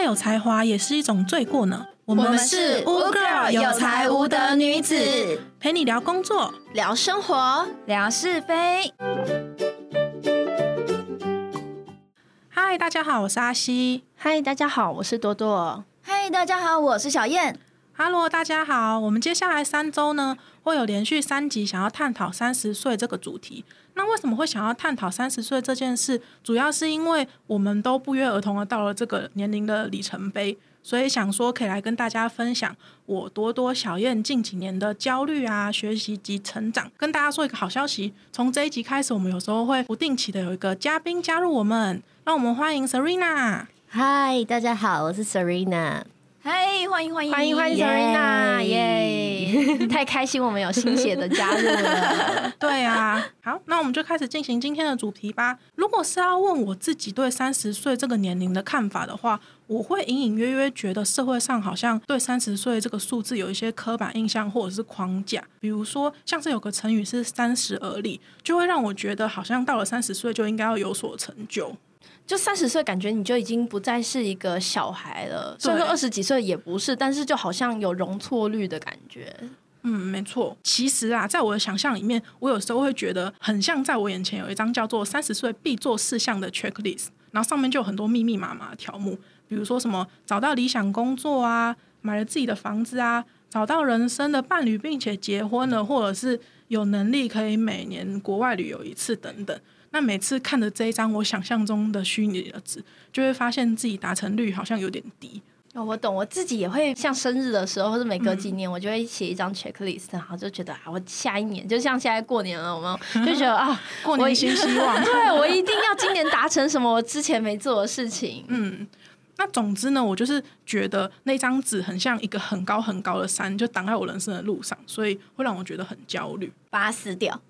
太有才华也是一种罪过呢。我我们是 U girl 有才无德女子，陪你聊工作。聊生活，聊是非。嗨，大家好，我是阿西。嗨，大家好，我是多多。嗨，大家好，我是小燕。Hello，大家好。我们接下来三周呢，会有连续三集想要探讨三十岁这个主题。那为什么会想要探讨三十岁这件事？主要是因为我们都不约而同的到了这个年龄的里程碑，所以想说可以来跟大家分享我多多小燕近几年的焦虑啊、学习及成长。跟大家说一个好消息，从这一集开始，我们有时候会不定期的有一个嘉宾加入我们，让我们欢迎 Serena。嗨，大家好，我是 Serena。嗨，欢迎欢迎欢迎欢迎 Serena，耶！太开心，我们有新血的加入了。对啊，好，那我们就开始进行今天的主题吧。如果是要问我自己对三十岁这个年龄的看法的话，我会隐隐约约觉得社会上好像对三十岁这个数字有一些刻板印象或者是框架，比如说像是有个成语是“三十而立”，就会让我觉得好像到了三十岁就应该要有所成就。就三十岁，感觉你就已经不再是一个小孩了，虽然说二十几岁也不是，但是就好像有容错率的感觉。嗯，没错。其实啊，在我的想象里面，我有时候会觉得很像在我眼前有一张叫做“三十岁必做事项”的 checklist，然后上面就有很多密密麻麻的条目，比如说什么找到理想工作啊，买了自己的房子啊，找到人生的伴侣并且结婚了，或者是有能力可以每年国外旅游一次等等。那每次看着这一张我想象中的虚拟的纸，就会发现自己达成率好像有点低。哦，我懂，我自己也会像生日的时候，或者每隔几年，我就会写一张 checklist，然后就觉得啊，我下一年就像现在过年了，我们就觉得啊，过年新希望。对我一定要今年达成什么我之前没做的事情。嗯，那总之呢，我就是觉得那张纸很像一个很高很高的山，就挡在我人生的路上，所以会让我觉得很焦虑。把它撕掉。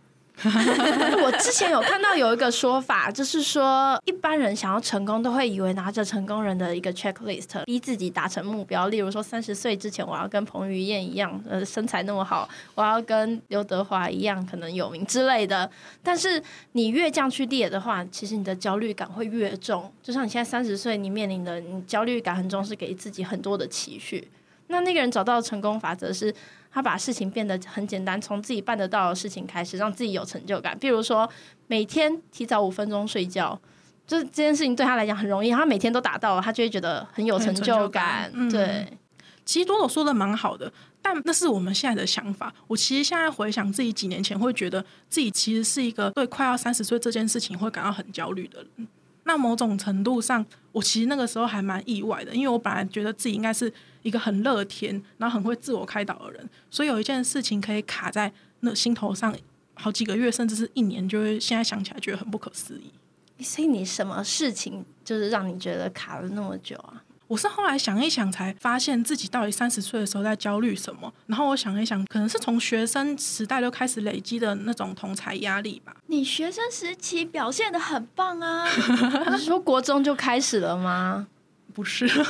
我之前有看到有一个说法，就是说一般人想要成功，都会以为拿着成功人的一个 checklist，逼自己达成目标。例如说，三十岁之前我要跟彭于晏一样，呃，身材那么好，我要跟刘德华一样，可能有名之类的。但是你越这样去列的话，其实你的焦虑感会越重。就像你现在三十岁，你面临的你焦虑感很重，是给自己很多的期许。那那个人找到成功法则是，他把事情变得很简单，从自己办得到的事情开始，让自己有成就感。比如说，每天提早五分钟睡觉，就是这件事情对他来讲很容易，他每天都达到了，他就会觉得很有成就感。对，其实多多说的蛮好的，但那是我们现在的想法。我其实现在回想自己几年前，会觉得自己其实是一个对快要三十岁这件事情会感到很焦虑的人。那某种程度上，我其实那个时候还蛮意外的，因为我本来觉得自己应该是一个很乐天，然后很会自我开导的人，所以有一件事情可以卡在那心头上好几个月，甚至是一年，就会现在想起来觉得很不可思议。所以你什么事情就是让你觉得卡了那么久啊？我是后来想一想，才发现自己到底三十岁的时候在焦虑什么。然后我想一想，可能是从学生时代就开始累积的那种同才压力吧。你学生时期表现的很棒啊！你是说国中就开始了吗？不是，应该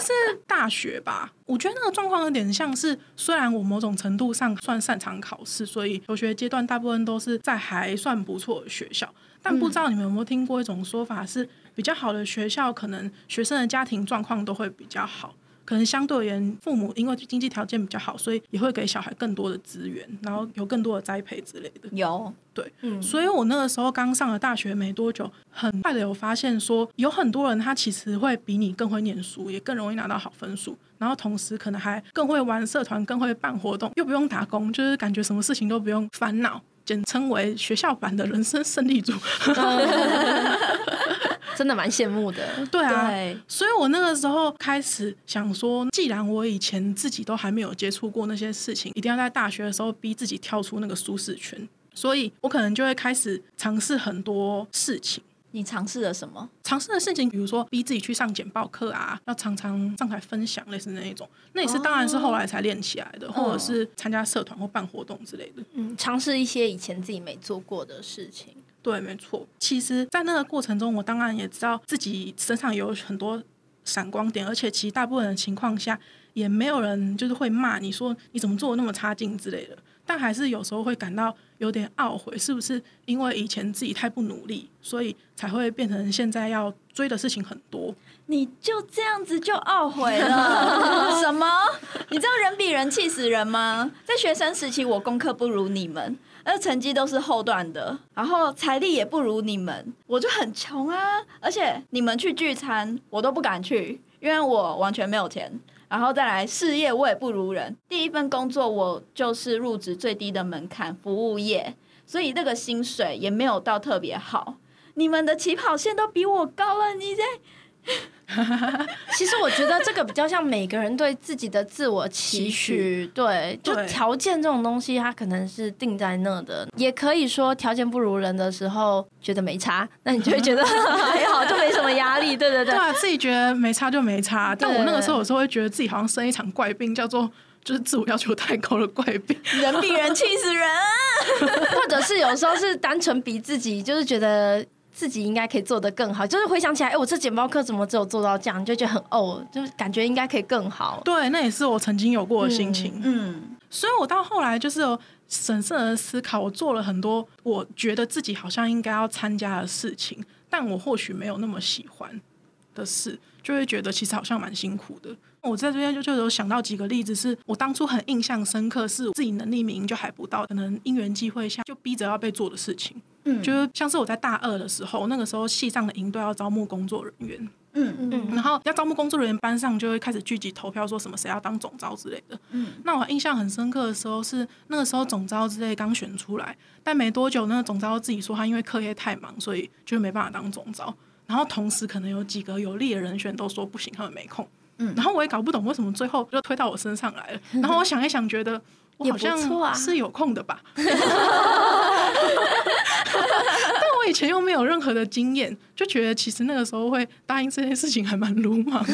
是大学吧。我觉得那个状况有点像是，虽然我某种程度上算擅长考试，所以求学阶段大部分都是在还算不错的学校。但不知道你们有没有听过一种说法，是比较好的学校，可能学生的家庭状况都会比较好。可能相对而言，父母因为经济条件比较好，所以也会给小孩更多的资源，然后有更多的栽培之类的。有，对，嗯所以我那个时候刚上了大学没多久，很快的有发现说，有很多人他其实会比你更会念书，也更容易拿到好分数，然后同时可能还更会玩社团，更会办活动，又不用打工，就是感觉什么事情都不用烦恼，简称为学校版的人生胜利组。真的蛮羡慕的。对啊，对，所以我那个时候开始想说，既然我以前自己都还没有接触过那些事情，一定要在大学的时候逼自己跳出那个舒适圈，所以我可能就会开始尝试很多事情。你尝试了什么？尝试的事情，比如说逼自己去上简报课啊，要常常上台分享，类似那一种。那也是当然是后来才练起来的，或者是参加社团或办活动之类的。嗯，尝试一些以前自己没做过的事情。对，没错。其实，在那个过程中，我当然也知道自己身上有很多闪光点，而且其实大部分的情况下，也没有人就是会骂你说你怎么做的那么差劲之类的。但还是有时候会感到有点懊悔，是不是因为以前自己太不努力，所以才会变成现在要追的事情很多？你就这样子就懊悔了？什么？你知道人比人气死人吗？在学生时期，我功课不如你们，那成绩都是后段的，然后财力也不如你们，我就很穷啊。而且你们去聚餐，我都不敢去，因为我完全没有钱。然后再来事业，我也不如人。第一份工作我就是入职最低的门槛，服务业，所以那个薪水也没有到特别好。你们的起跑线都比我高了，你在 其实我觉得这个比较像每个人对自己的自我期许，对，就条件这种东西，它可能是定在那的，也可以说条件不如人的时候觉得没差，那你就会觉得 还好，就没什么压力，对对对对。啊，自己觉得没差就没差，但我那个时候有时候会觉得自己好像生一场怪病，叫做就是自我要求太高的怪病。人比人气死人啊！或者是有时候是单纯比自己，就是觉得自己应该可以做得更好，就是回想起来，哎、我这简报课怎么只有做到这样，你就觉得很哦，就是感觉应该可以更好。对，那也是我曾经有过的心情。嗯，所以我到后来就是有审慎的思考，我做了很多我觉得自己好像应该要参加的事情，但我或许没有那么喜欢的事，就会觉得其实好像蛮辛苦的。我在这边就就有想到几个例子，是我当初很印象深刻，是自己能力明明就还不到，可能因缘际会下就逼着要被做的事情。嗯就是像是我在大二的时候，那个时候系上的营队要招募工作人员，嗯嗯然后要招募工作人员，班上就会开始聚集投票，说什么谁要当总招之类的。嗯，那我印象很深刻的时候是那个时候总招之类刚选出来，但没多久那个总招自己说他因为课业太忙，所以就没办法当总招。然后同时可能有几个有利的人选都说不行，他们没空。嗯然后我也搞不懂为什么最后就推到我身上来了。然后我想一想，觉得我也不好像错啊是有空的吧。但我以前又没有任何的经验，就觉得其实那个时候会答应这件事情还蛮鲁莽。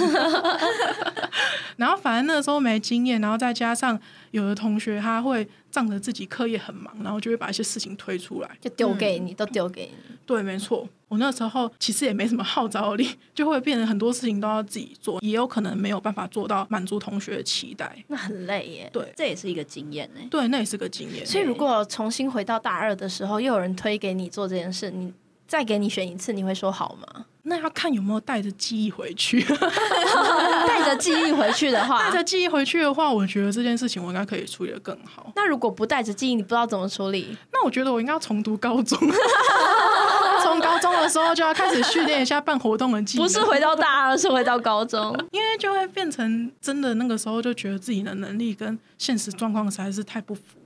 然后反正那个时候没经验，然后再加上有的同学他会仗着自己课业很忙，然后就会把一些事情推出来。就丢给你，都丢给你。对，没错，我那时候其实也没什么号召力，就会变成很多事情都要自己做，也有可能没有办法做到满足同学的期待。那很累耶。对，这也是一个经验呢。对，那也是个经验。所以如果重新回到大二的时候，又有人推给你做这件事，你再给你选一次，你会说好吗？那要看有没有带着记忆回去。带着记忆回去的话带，着记忆回去的话，我觉得这件事情我应该可以处理的更好。那如果不带着记忆，你不知道怎么处理，那我觉得我应该要重读高中，从高中的时候就要开始训练一下办活动的技能，不是回到大二，是回到高中。因为就会变成真的那个时候就觉得自己的能力跟现实状况实在是太不符了。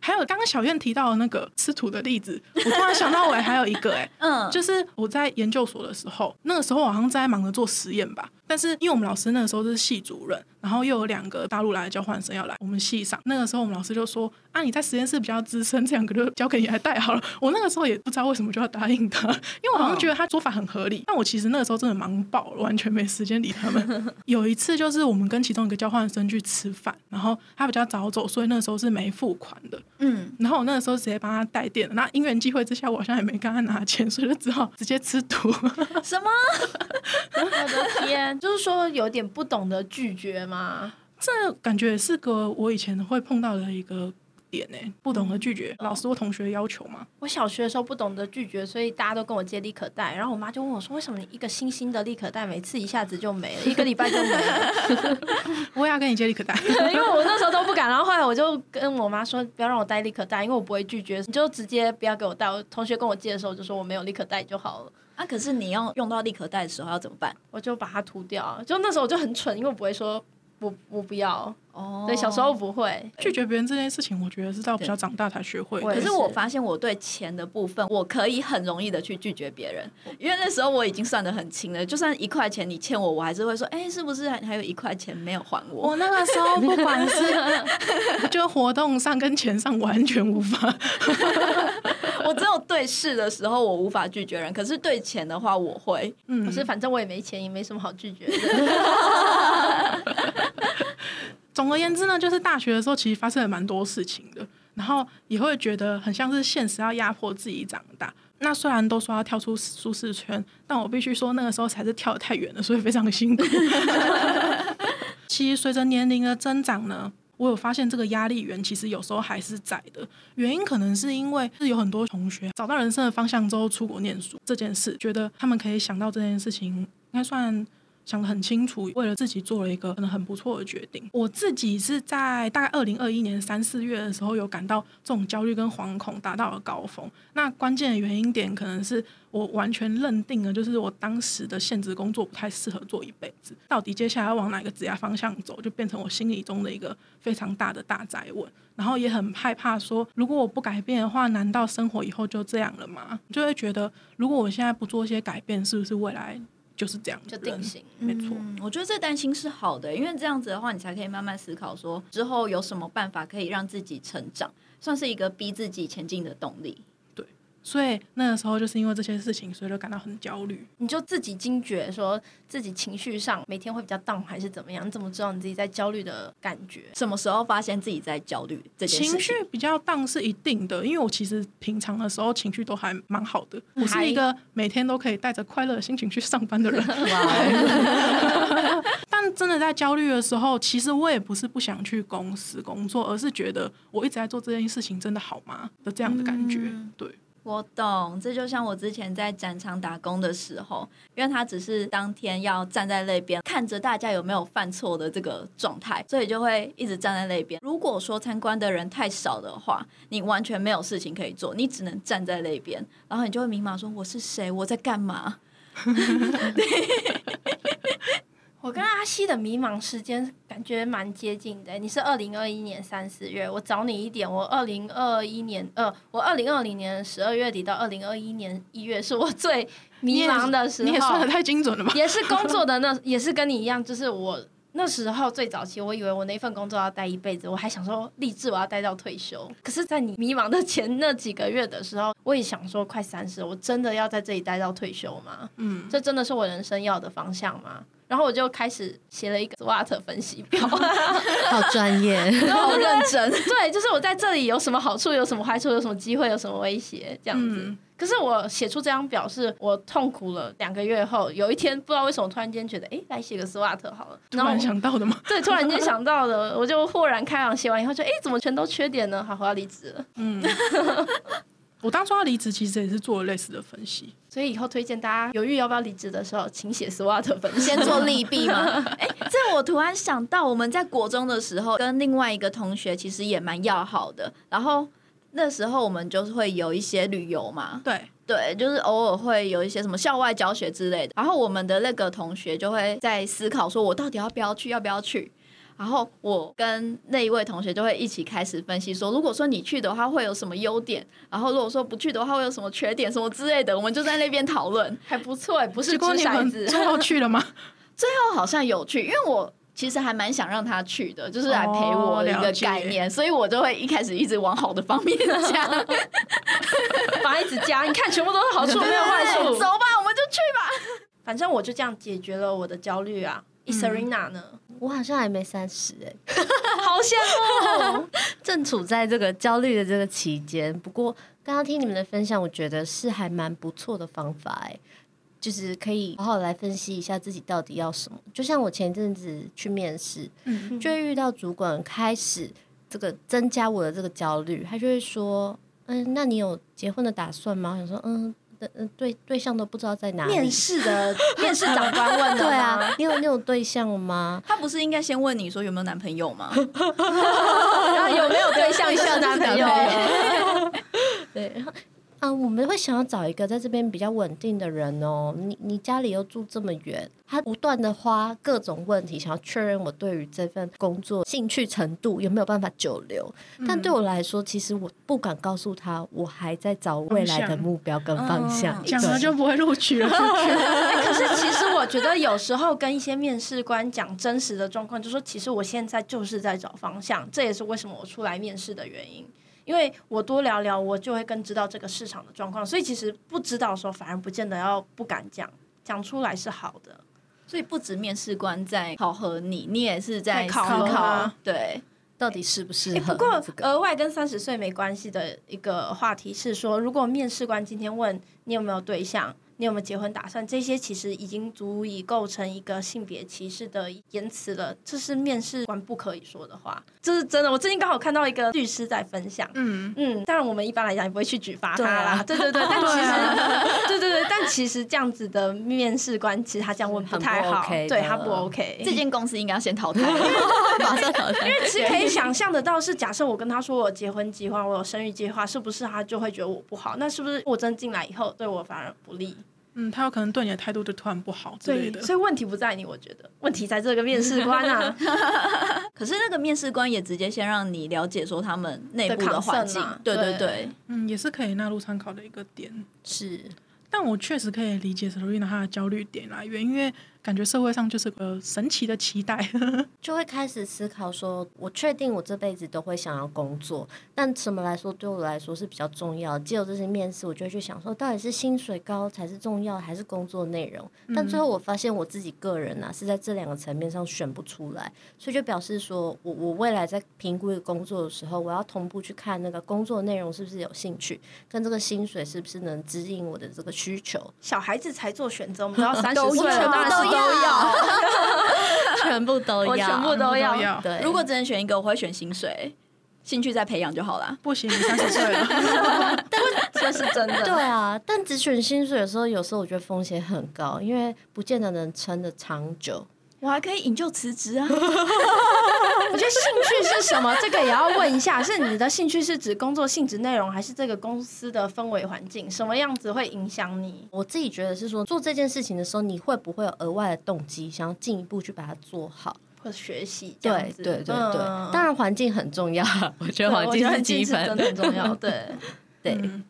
还有刚刚小燕提到的那个吃土的例子，我突然想到我还有一个哎、嗯，就是我在研究所的时候，那个时候我好像在忙着做实验吧。但是因为我们老师那个时候是系主任，然后又有两个大陆来的交换生要来我们系上，那个时候我们老师就说：“啊，你在实验室比较资深，这两个就交给你来带好了。”我那个时候也不知道为什么就要答应他，因为我好像觉得他做法很合理。但我其实那个时候真的忙爆了，完全没时间理他们。有一次就是我们跟其中一个交换生去吃饭，然后他比较早走，所以那个时候是没付款的。嗯，然后我那个时候直接帮他带电了，那因缘机会之下，我好像也没跟他拿钱，所以就只好直接吃土。什么？我的天，就是说有点不懂得拒绝嘛。这感觉是个我以前会碰到的一个点呢、不懂得拒绝老师或同学的要求吗。我小学的时候不懂得拒绝，所以大家都跟我借立可带，然后我妈就问我说：“为什么你一个新兴的立可带，每次一下子就没了，一个礼拜就没了 我也要跟你借力可带。”因为我那时候都不敢，然后后来我就跟我妈说：“不要让我带立可带，因为我不会拒绝，你就直接不要给我带。”我同学跟我借的时候就说我没有立可带就好了。啊，可是你要用到立可带的时候要怎么办？我就把它涂掉。就那时候我就很蠢，因为我不会说我我不要。哦对，小时候不会。拒绝别人这件事情，我觉得是到比较长大才学会可是我发现我对钱的部分，我可以很容易的去拒绝别人，因为那时候我已经算的很清了，就算一块钱你欠我，我还是会说，哎、是不是还还有一块钱没有还我？我那个时候不管是 就活动上跟钱上完全无法。我只有对事的时候我无法拒绝人，可是对钱的话我会。嗯可，是反正我也没钱，也没什么好拒绝的。总而言之呢，就是大学的时候其实发生了蛮多事情的，然后也会觉得很像是现实要压迫自己长大。那虽然都说要跳出舒适圈，但我必须说那个时候才是跳得太远了，所以非常辛苦。其实随着年龄的增长呢，我有发现这个压力源其实有时候还是在的。原因可能是因为是有很多同学找到人生的方向之后出国念书这件事，觉得他们可以想到这件事情，应该算。想得很清楚，为了自己做了一个可能很不错的决定。我自己是在大概二零二一年三四月的时候，有感到这种焦虑跟惶恐达到了高峰。那关键的原因点可能是我完全认定了，就是我当时的现职工作不太适合做一辈子。到底接下来要往哪个职业方向走，就变成我心里中的一个非常大的大灾问。然后也很害怕说，如果我不改变的话，难道生活以后就这样了吗？就会觉得，如果我现在不做一些改变，是不是未来？就是这样，就定型，没错。我觉得这担心是好的，因为这样子的话，你才可以慢慢思考，说之后有什么办法可以让自己成长，算是一个逼自己前进的动力。所以那个时候就是因为这些事情，所以就感到很焦虑。你就自己惊觉，说自己情绪上每天会比较 down 还是怎么样？你怎么知道你自己在焦虑的感觉？什么时候发现自己在焦虑？这件情绪比较 down 是一定的，因为我其实平常的时候情绪都还蛮好的。我是一个每天都可以带着快乐的心情去上班的人。但真的在焦虑的时候，其实我也不是不想去公司工作，而是觉得我一直在做这件事情真的好吗的这样的感觉。对。我懂，这就像我之前在展场打工的时候，因为他只是当天要站在那边看着大家有没有犯错的这个状态，所以就会一直站在那边。如果说参观的人太少的话，你完全没有事情可以做，你只能站在那边，然后你就会迷茫，说我是谁，我在干嘛？我跟阿西的迷茫时间感觉蛮接近的。你是二零二一年三四月，我早你一点。我二零二一年，呃，我二零二零年十二月底到二零二一年一月是我最迷茫的时候。你也算的太精准了吧？也是工作的那，也是跟你一样，就是我那时候最早期，我以为我那份工作要待一辈子，我还想说立志我要待到退休。可是，在你迷茫的前那几个月的时候，我也想说，快三十，我真的要在这里待到退休吗？嗯，这真的是我人生要的方向吗？然后我就开始写了一个 SWOT 分析表，好专业，好认真。对，就是我在这里有什么好处，有什么坏处，有什么机会，有什么威胁，这样子。可是我写出这张表，是我痛苦了两个月后，有一天不知道为什么突然间觉得，哎，来写个 SWOT 好了。突然想到的吗？对，突然间想到的，我就豁然开朗。写完以后就，哎，怎么全都缺点呢？好，我要离职了。嗯。我当初要离职，其实也是做了类似的分析，所以以后推荐大家犹豫要不要离职的时候，请写 SWOT 分析，先做利弊嘛。哎，这我突然想到，我们在国中的时候，跟另外一个同学其实也蛮要好的。然后那时候我们就是会有一些旅游嘛，对对，就是偶尔会有一些什么校外教学之类的。然后我们的那个同学就会在思考，说我到底要不要去，要不要去。然后我跟那一位同学就会一起开始分析说，如果说你去的话会有什么优点，然后如果说不去的话会有什么缺点，什么之类的，我们就在那边讨论，还不错，不是过你们最后去了吗？最后好像有去，因为我其实还蛮想让他去的，就是来陪我的一个概念，所以我就会一开始一直往好的方面 加，把一直加，你看全部都是好处，没有坏处，走吧，我们就去吧。反正我就这样解决了我的焦虑啊。Serena 呢？我好像还没三十哎，好羡慕，正处在这个焦虑的这个期间。不过刚刚听你们的分享，我觉得是还蛮不错的方法哎，就是可以好好来分析一下自己到底要什么。就像我前阵子去面试，嗯，就会遇到主管开始这个增加我的这个焦虑，他就会说：“嗯，那你有结婚的打算吗？”我想说：“嗯。”嗯，对，对象都不知道在哪里。面试的 面试长官问的，对啊，你有你有对象吗？他不是应该先问你说有没有男朋友吗？然后有没有对象像男朋友？对，然后。啊，我们会想要找一个在这边比较稳定的人哦。你你家里又住这么远，他不断的花各种问题，想要确认我对于这份工作兴趣程度有没有办法久留。但对我来说，其实我不敢告诉他，我还在找未来的目标跟方向，讲了就不会录取了。可是其实我觉得有时候跟一些面试官讲真实的状况，就说其实我现在就是在找方向，这也是为什么我出来面试的原因。因为我多聊聊，我就会更知道这个市场的状况，所以其实不知道的时候，反而不见得要不敢讲，讲出来是好的。所以不止面试官在考核你，你也是在考考，对，到底适不适合？不过额外跟三十岁没关系的一个话题是说，如果面试官今天问你有没有对象，你有没有结婚打算，这些其实已经足以构成一个性别歧视的言辞了。这是面试官不可以说的话，这是真的。我最近刚好看到一个律师在分享，嗯，嗯，当然我们一般来讲也不会去举发他啦，啊对对对，但其对实啊 对对对，但其实这样子的面试官，其实他这样问不太好，OK 对他不 OK。这间公司应该要先淘汰。马上淘汰。其实可以想象得到，是假设我跟他说我有结婚计划，我有生育计划，是不是他就会觉得我不好？那是不是我真进来以后对我反而不利？嗯，他有可能对你的态度就突然不好之类，的。所以问题不在你，我觉得问题在这个面试官啊。可是那个面试官也直接先让你了解说他们内部的的环境啊，对对对对，嗯，也是可以纳入参考的一个点。是，但我确实可以理解 Serena 她的焦虑点来源，因为感觉社会上就是个神奇的期待。就会开始思考说，我确定我这辈子都会想要工作，但什么来说对我来说是比较重要？借由这些面试，我就会去想说，到底是薪水高才是重要，还是工作内容？但最后我发现我自己个人啊，是在这两个层面上选不出来，所以就表示说我我未来在评估一个工作的时候，我要同步去看那个工作内容是不是有兴趣，跟这个薪水是不是能指引我的这个需求，小孩子才做选择，我们都要三十都岁了，要当然是都 都要。全部都要，我全部都都要要对，如果只能选一个，我会选薪水，兴趣再培养就好啦。不行，你三十岁了，这是真的。对啊，但只选薪水的时候，有时候我觉得风险很高，因为不见得能撑得长久。我还可以引咎辞职啊！我觉得兴趣是什么？这个也要问一下，是你的兴趣是指工作性质内容，还是这个公司的氛围环境？什么样子会影响你？我自己觉得是说，做这件事情的时候，你会不会有额外的动机，想要进一步去把它做好？或学习这样子？对对对对，嗯当然环境很重要，我觉得环境是基是真的本。很重要。对，对，嗯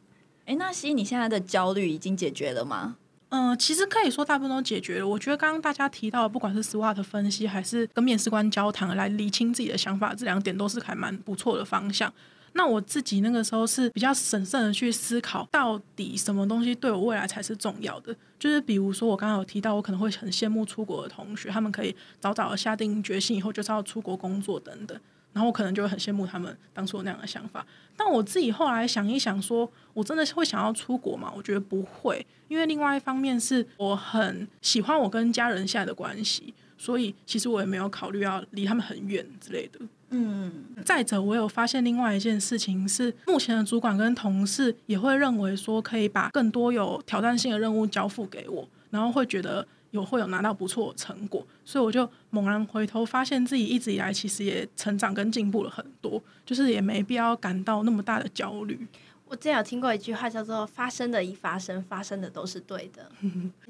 哎，那西，你现在的焦虑已经解决了吗？嗯，其实可以说大部分都解决了。我觉得刚刚大家提到，不管是 SWOT 分析，还是跟面试官交谈来理清自己的想法，这两点都是还蛮不错的方向。那我自己那个时候是比较审慎的去思考，到底什么东西对我未来才是重要的。就是比如说，我刚刚有提到，我可能会很羡慕出国的同学，他们可以早早的下定决心，以后就是要出国工作等等。然后我可能就会很羡慕他们当初有那样的想法。但我自己后来想一想说我真的会想要出国吗？我觉得不会，因为另外一方面是我很喜欢我跟家人现在的关系，所以其实我也没有考虑要离他们很远之类的。嗯，再者，我有发现另外一件事情是，目前的主管跟同事也会认为说，可以把更多有挑战性的任务交付给我，然后会觉得有会有拿到不错的成果，所以我就猛然回头，发现自己一直以来其实也成长跟进步了很多，就是也没必要感到那么大的焦虑。我之前有听过一句话叫做“发生的已发生，发生的都是对的”。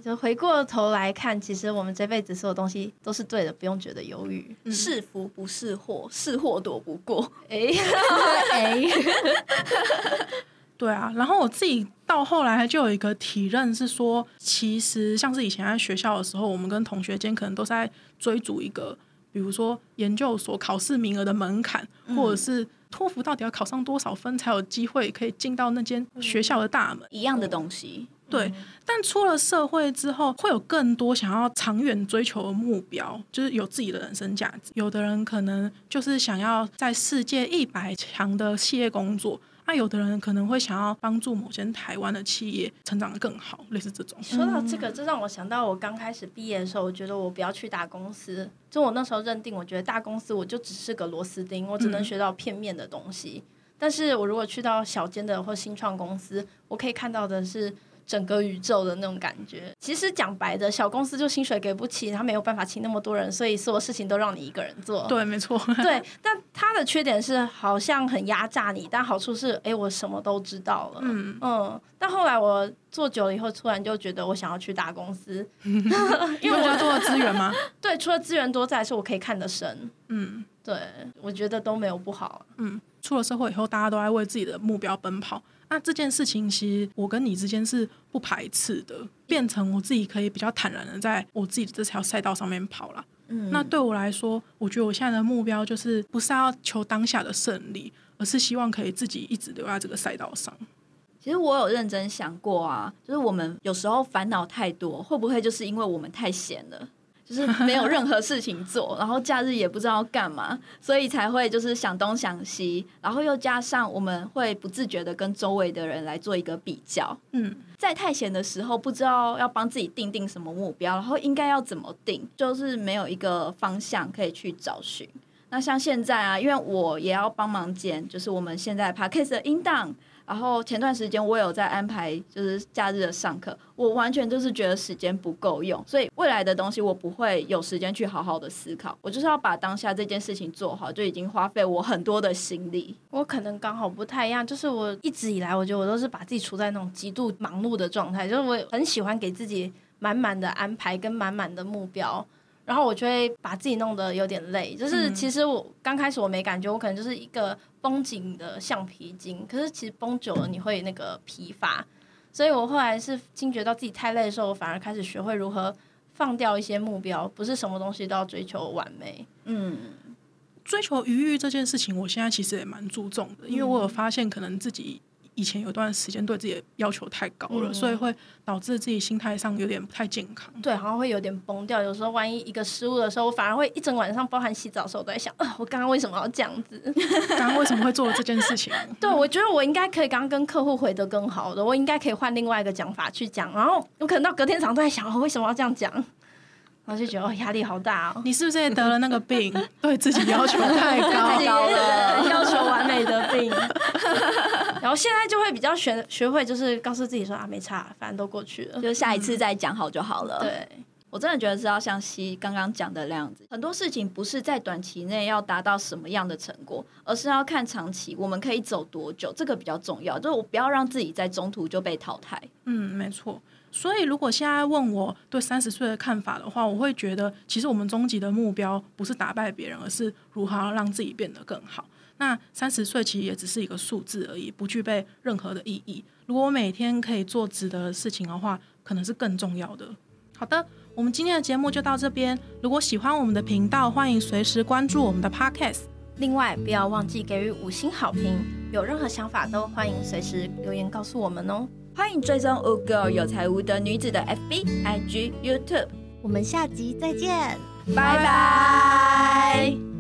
就回过头来看，其实我们这辈子所有东西都是对的，不用觉得犹豫。是福不是祸，是祸躲不过。哎，哎，对啊，然后我自己到后来就有一个体认是说，其实像是以前在学校的时候，我们跟同学间可能都是在追逐一个，比如说研究所考试名额的门槛，或者是托福到底要考上多少分才有机会可以进到那间学校的大门。一样的东西，对，但出了社会之后，会有更多想要长远追求的目标，就是有自己的人生价值。有的人可能就是想要在世界一百强的企业工作，那有的人可能会想要帮助某些台湾的企业成长的更好，类似这种。说到这个，这让我想到我刚开始毕业的时候，我觉得我不要去大公司。就我那时候认定，我觉得大公司我就只是个螺丝钉，我只能学到片面的东西。但是我如果去到小间的或新创公司，我可以看到的是整个宇宙的那种感觉。其实讲白的，小公司就薪水给不起，他没有办法请那么多人，所以所有事情都让你一个人做。对，没错。对，但他的缺点是好像很压榨你，但好处是，哎，我什么都知道了。嗯嗯，但后来我做久了以后，突然就觉得我想要去大公司，因为我觉得多了资源吗？对，除了资源多，再来是我可以看得深。嗯对，我觉得都没有不好。嗯，出了社会以后，大家都在为自己的目标奔跑。那这件事情，其实我跟你之间是不排斥的，变成我自己可以比较坦然的在我自己的这条赛道上面跑了。嗯，那对我来说，我觉得我现在的目标就是不是要求当下的胜利，而是希望可以自己一直留在这个赛道上。其实我有认真想过啊，就是我们有时候烦恼太多，会不会就是因为我们太闲了？就是没有任何事情做，然后假日也不知道干嘛，所以才会就是想东想西，然后又加上我们会不自觉的跟周围的人来做一个比较。嗯，在太闲的时候，不知道要帮自己定定什么目标，然后应该要怎么定，就是没有一个方向可以去找寻。那像现在啊，因为我也要帮忙剪，就是我们现在 podcast 的音档。然后前段时间我有在安排，就是假日的上课，我完全就是觉得时间不够用，所以未来的东西我不会有时间去好好的思考，我就是要把当下这件事情做好，就已经花费我很多的心力。我可能刚好不太一样，就是我一直以来，我觉得我都是把自己处在那种极度忙碌的状态，就是我很喜欢给自己满满的安排跟满满的目标。然后我就会把自己弄得有点累，就是其实我刚开始我没感觉，我可能就是一个绷紧的橡皮筋，可是其实绷久了你会那个疲乏，所以我后来是惊觉到自己太累的时候，我反而开始学会如何放掉一些目标，不是什么东西都要追求完美。嗯，追求愉悦这件事情，我现在其实也蛮注重的，因为我有发现可能自己。以前有段时间对自己的要求太高了，所以会导致自己心态上有点不太健康。对，好像会有点崩掉。有时候万一一个失误的时候，我反而会一整晚上，包含洗澡的时候都在想：啊，我刚刚为什么要这样子？刚刚为什么会做这件事情？对，我觉得我应该可以刚刚跟客户回得更好的，我应该可以换另外一个讲法去讲。然后我可能到隔天早上都在想：我为什么要这样讲？然后就觉得哦，压力好大哦。你是不是也得了那个病？对自己要求太高了，要求完美的病。然后现在就会比较学学会，就是告诉自己说啊，没差，反正都过去了，就下一次再讲好就好了。对，我真的觉得是要像西刚刚讲的那样子，很多事情不是在短期内要达到什么样的成果，而是要看长期我们可以走多久，这个比较重要。就是我不要让自己在中途就被淘汰。嗯，没错。所以，如果现在问我对三十岁的看法的话，我会觉得，其实我们终极的目标不是打败别人，而是如何让自己变得更好。那三十岁其实也只是一个数字而已，不具备任何的意义。如果我每天可以做值得的事情的话，可能是更重要的。好的，我们今天的节目就到这边。如果喜欢我们的频道，欢迎随时关注我们的 Podcast。另外，不要忘记给予五星好评。有任何想法都欢迎随时留言告诉我们哦。欢迎追踪 U Girl 有才无德女子的 FB、IG、YouTube。我们下集再见，拜拜。